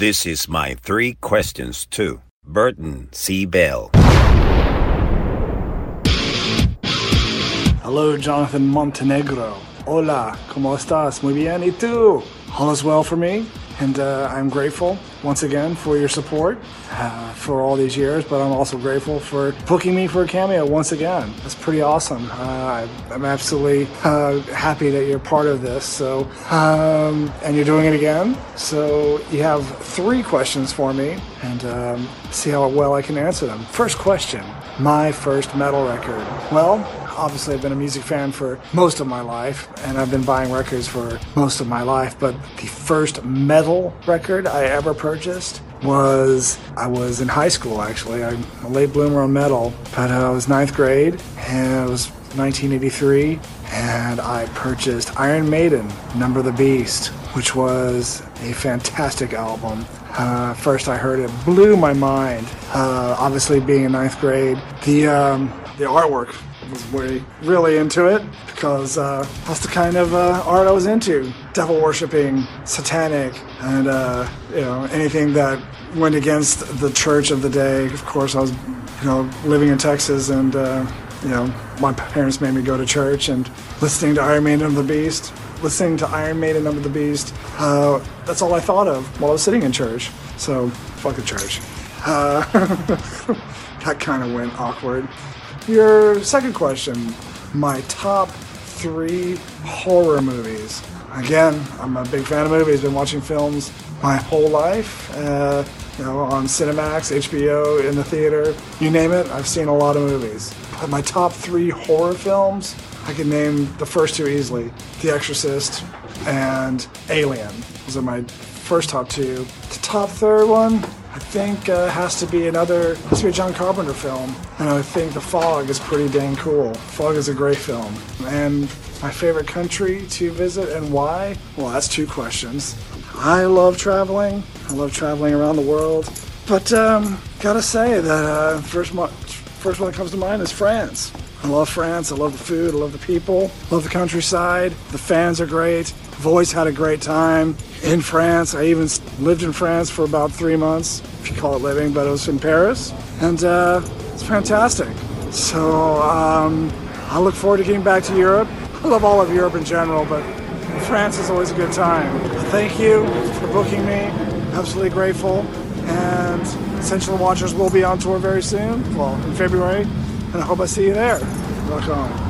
This is my three questions to Burton C. Bell. Hello, Jonathan Montenegro. Hola, ¿cómo estás? Muy bien, ¿y tú? All is well for me, and uh, I'm grateful once again for your support uh, for all these years, but I'm also grateful for booking me for a cameo once again. That's pretty awesome. Uh, I'm absolutely uh, happy that you're part of this. So, um, and you're doing it again. So you have three questions for me, and um, see how well I can answer them. First question: My first metal record. Well, obviously I've been a music fan for most of my life, and I've been buying records for most of my life. But the first metal record I ever purchased was I was in high school actually. I'm a late bloomer on metal, but uh, I was ninth grade, and it was 1983, and I purchased Iron Maiden, Number the Beast, which was a fantastic album. Uh, first I heard it, blew my mind. Uh, obviously, being in ninth grade, the um, the artwork was way really into it because uh, that's the kind of uh, art I was into. Devil worshipping, satanic, and uh, you know anything that went against the church of the day. Of course, I was you know living in Texas, and uh, you know my parents made me go to church and listening to Iron Maiden of the Beast. Listening to Iron Maiden of the Beast, uh, that's all I thought of while I was sitting in church. So, fuck the church. Uh, that kind of went awkward. Your second question, my top three horror movies. Again, I'm a big fan of movies. Been watching films my whole life. Uh, you know, on Cinemax, HBO, in the theater, you name it. I've seen a lot of movies. But my top three horror films, I can name the first two easily: The Exorcist and Alien. Those are my first top two. The top third one, I think uh, has to be another, has to be a John Carpenter film. And I think The Fog is pretty dang cool. Fog is a great film. And my favorite country to visit and why? Well, that's two questions. I love traveling. I love traveling around the world. But um, gotta say that uh, first, mo- first one that comes to mind is France. I love France. I love the food. I love the people. Love the countryside. The fans are great. I've always had a great time in France. I even lived in France for about three months, if you call it living, but it was in Paris. And uh, it's fantastic. So um, I look forward to getting back to Europe. I love all of Europe in general, but France is always a good time. Thank you for booking me. Absolutely grateful. And Ascension Watchers will be on tour very soon, well, in February. And I hope I see you there. Rock on.